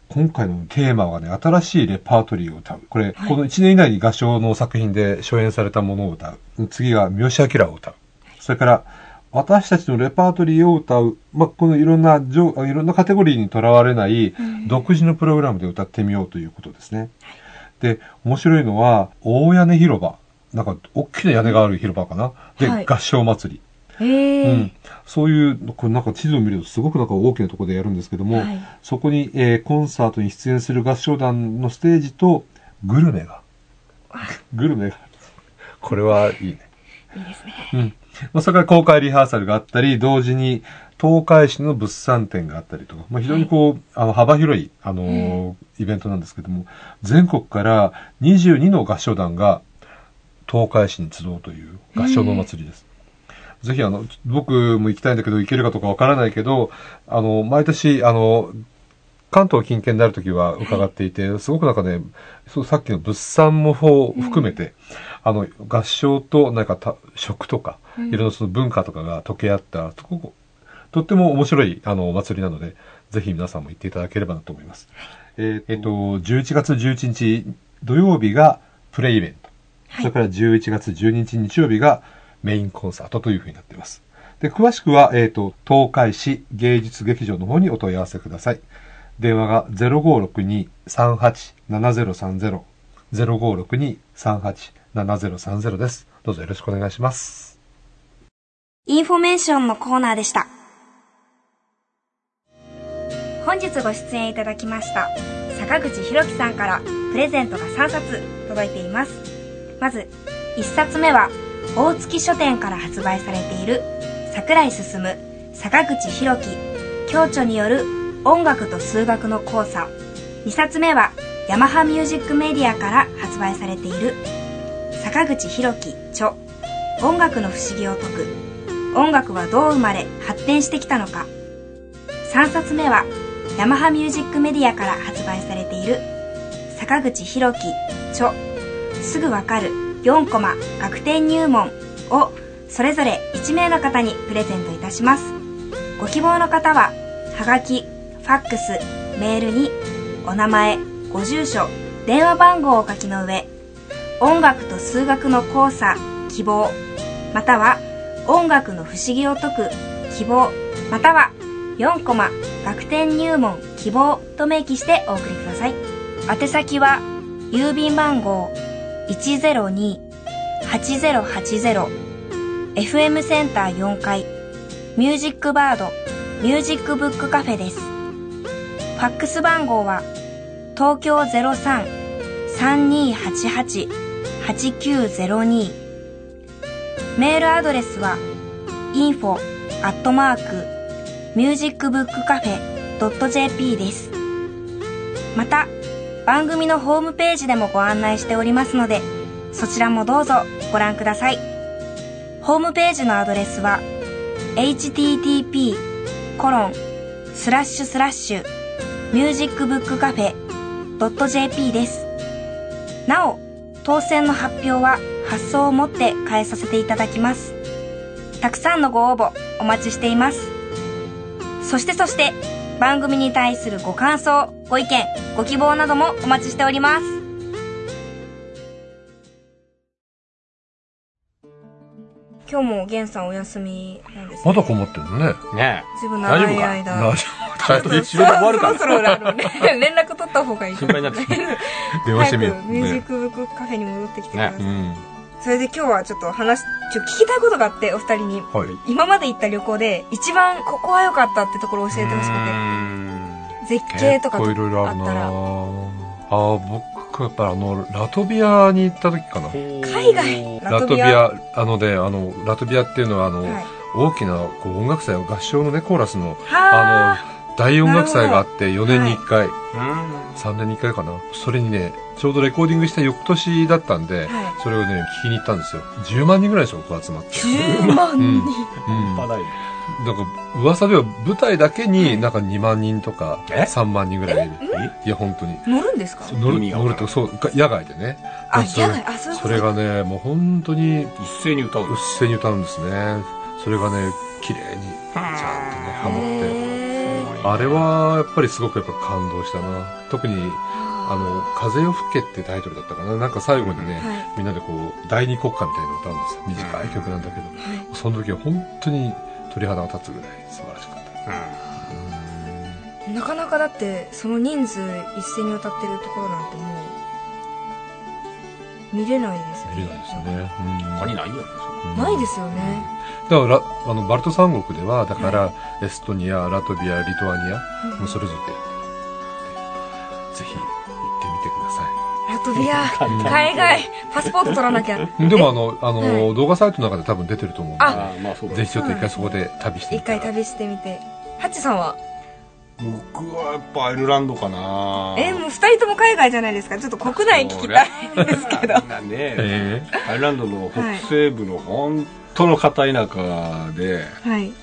C: 今回のテーマはね、新しいレパートリーを歌う。これ、はい、この1年以内に合唱の作品で初演されたものを歌う。次が三好明を歌う。それから、私たちのレパートリーを歌う。まあ、このいろんな、いろんなカテゴリーにとらわれない、独自のプログラムで歌ってみようということですね。で、面白いのは、大屋根広場。なんか、大きな屋根がある広場かな。で、はい、合唱祭り。うん、そういう、これなんか地図を見るとすごくなんか大きなところでやるんですけども、はい、そこに、えー、コンサートに出演する合唱団のステージとグルメが、グルメが、これはいいね。
A: いいですね。
C: うん。まあ、それから公開リハーサルがあったり、同時に東海市の物産展があったりとか、まあ、非常にこう、はい、あの幅広い、あのイベントなんですけども、全国から22の合唱団が東海市に集うという合唱のお祭りです。ぜひあの、僕も行きたいんだけど行けるかとかわからないけど、あの、毎年、あの、関東近県である時は伺っていて、すごくなんかね、そうさっきの物産も含めて、うん、あの、合唱となんかた食とか、いろんなその文化とかが溶け合った、ととっても面白いあのお祭りなので、ぜひ皆さんも行っていただければなと思います。えっ、ー、と、11月11日土曜日がプレイイベント。はい、それから11月12日日曜日がメインコンサートというふうになっています。で、詳しくは、えっ、ー、と、東海市芸術劇場の方にお問い合わせください。電話が0562-387030。0562-387030です。どうぞよろしくお願いします。
A: インフォメーションのコーナーでした。本日ご出演いただきました坂口博樹さんからプレゼントが3冊届いています。まず、1冊目は大月書店から発売されている桜井進坂口博樹共著による音楽と数学の交差。2冊目はヤマハミュージックメディアから発売されている坂口博樹著音楽の不思議を解く。音楽はどう生まれ発展してきたのか。3冊目はヤマハミュージックメディアから発売されている。坂口博樹著。すぐわかる4コマ学点入門をそれぞれ1名の方にプレゼントいたします。ご希望の方ははがきファックスメールにお名前ご住所電話番号を書きの上音楽と数学の交差希望または音楽の不思議を解く希望または4コマ学点入門希望と明記してお送りください。宛先は郵便番号 102-8080FM センター4階ミュージックバードミュージックブックカフェです。ファックス番号は東京03-3288-8902メールアドレスは info アットマークミュージックブックカフェ .jp です。また番組のホームページでもご案内しておりますのでそちらもどうぞご覧ください。ホームページのアドレスは http コロンスラッシュスラッシュミュージックブックカフェ .jp です。なお当選の発表は発送をもって返させていただきます。たくさんのご応募お待ちしています。そしてそして番組に対するご感想ご意見ご希望などもお待ちしております。今日も源さんお休みなんです、ね、
C: まだこもってるのね。
E: ね
A: ずいぶん長い
E: 大
A: 間。
C: 大丈
E: ちゃんと仕事終わるか
A: そろそろあのね。連絡取った方がいい。
E: 心配になってきた
C: 夫。電話してみる
A: 早く。ミュージックブックカフェに戻ってきてください、
C: うん。
A: それで今日はちょっと話ちょ聞きたいことがあってお二人に。
C: はい。
A: 今まで行った旅行で一番ここは良かったってところを教えてほしくて。絶景とか
C: 結構いろいろあるな。
A: あったら。
C: ああ、僕、やっぱあの、ラトビアに行った時かな。
A: 海外？
C: ラトビア、あのね、あの、ラトビアっていうのは、あの、
A: はい。
C: 大きなこう音楽祭、合唱のね、コーラスの、
A: は
C: あの、大音楽祭があって、4年に1回、
E: うん
C: 3年に1回かな。それにね、ちょうどレコーディングした翌年だったんで、
A: はい
C: それをね、聞きに行ったんですよ。10万人ぐらいでしょ、ここ集まって。
A: 10万人、
C: うん。
E: 半端ないね
C: なんか、噂では舞台だけになんか2万人とか
E: え
C: ？3万人ぐらいいる。いや、本当に。
A: 乗るんですか？
C: 乗る、乗ると、そう、が野外でね。
A: あ
C: それ
A: 野外あそう
C: それがね、もう本当に、
E: 一斉に歌う
C: うっせに歌うんですね。それがね、綺麗に、ちゃんとね、ハモって。
A: へ
C: あれは、やっぱりすごくやっぱ感動したな。特に、あの、風よ吹けってタイトルだったかな。なんか最後にね、
A: はい
C: みんなでこう、第二国歌みたいなのを歌うんですよ。短い曲なんだけど。その時は本当に鳥肌が立つぐらい素晴らしかった。
A: なかなかだってその人数一斉に歌ってるところなんてもう見れないですよね。
C: 見れないですよね。うん。
E: 他にないよね
C: うん
A: な。いですよね。
C: だから、あの、バルト三国では、だから、エストニア、ラトビア、リトアニア、もうそれぞれ。でやってる。ぜひ、行ってみてください。
A: ラトビア 海外パスポート取らなきゃ。
C: でもあの、あの、
A: は
C: 動画サイトの中で多分出てると思うんで、
A: あ
E: ああまあそうだ
C: ぜひちょっと一回そこで旅してみ
A: 一
C: て。
A: 回旅してみて。ハッチさんは？
E: 僕はやっぱアイルランドかな。
A: えもう二人とも海外じゃないですか。ちょっと国内聞きたいですけど。
E: ね。
C: え
E: アイルランドの北西部の本当の片田舎で、
A: はい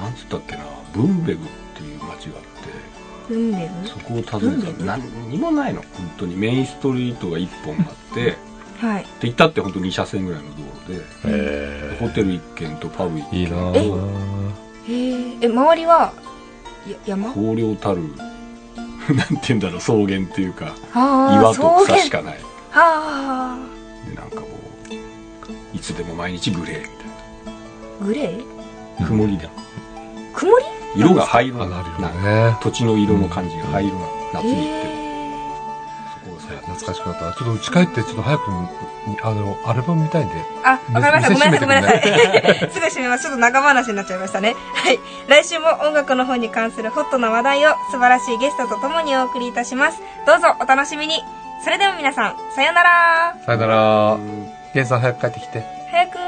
E: なんつったっけなブンベグっていう街があって
A: 運命
E: そこを訪ねた
A: ブンベグ
E: ら何にもないの本当にメインストリートが1本あってで
A: はい
E: 行ったって本当2車線ぐらいの道路で
C: え
E: ホテル1軒とパブ1軒
C: いいな
A: えええ周りはや山？
E: 荒涼たる なんて言うんだろう草原っていうか
A: ああ
E: 岩と
A: 草
E: しかない。
A: はあ。
E: でなんかもういつでも毎日グレーみたい
A: グレー？
E: な曇りだ。
A: 曇り？
E: 色が灰色
C: あ、
E: な
C: なるよね。
E: 土地の色の感じが灰色なの。夏に
C: 懐かしくなった。ちょっと家帰って、ちょっと早く、あの、アルバム見たいんで。
A: あ、わかりました。ごめんなさい、ごめんなさい
C: 店。
A: すぐ閉めます。ちょっと長話になっちゃいましたね。はい。来週も音楽の方に関するホットな話題を素晴らしいゲストと共にお送りいたします。どうぞお楽しみに。それでは皆さん、さよなら。
C: さよなら。ゲンさん早く帰ってきて。
A: 早く。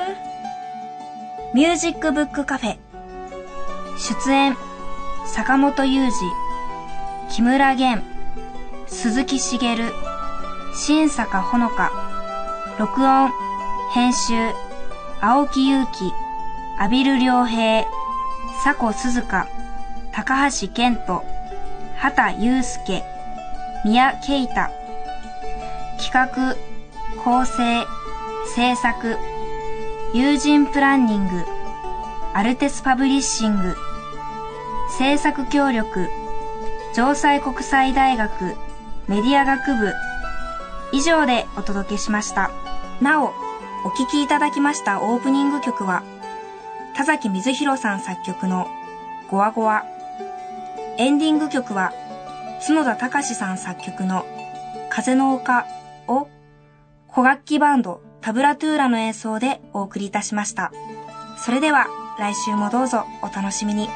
A: ミュージックブックカフェ。出演、坂本雄二、木村玄、鈴木茂、新坂ほのか、録音、編集、青木祐希、阿比留良平、佐古鈴香、高橋健人、畑祐介、宮慶太、企画、構成、制作、ユージンプランニング、アルテスパブリッシング、制作協力、城西国際大学。メディア学部。以上でお届けしました。なお、お聴きいただきましたオープニング曲は、田崎水弘さん作曲のゴワゴワ。エンディング曲は、角田隆さん作曲の風の丘を古楽器バンドタブラトゥーラの演奏でお送りいたしました。それでは来週もどうぞお楽しみに。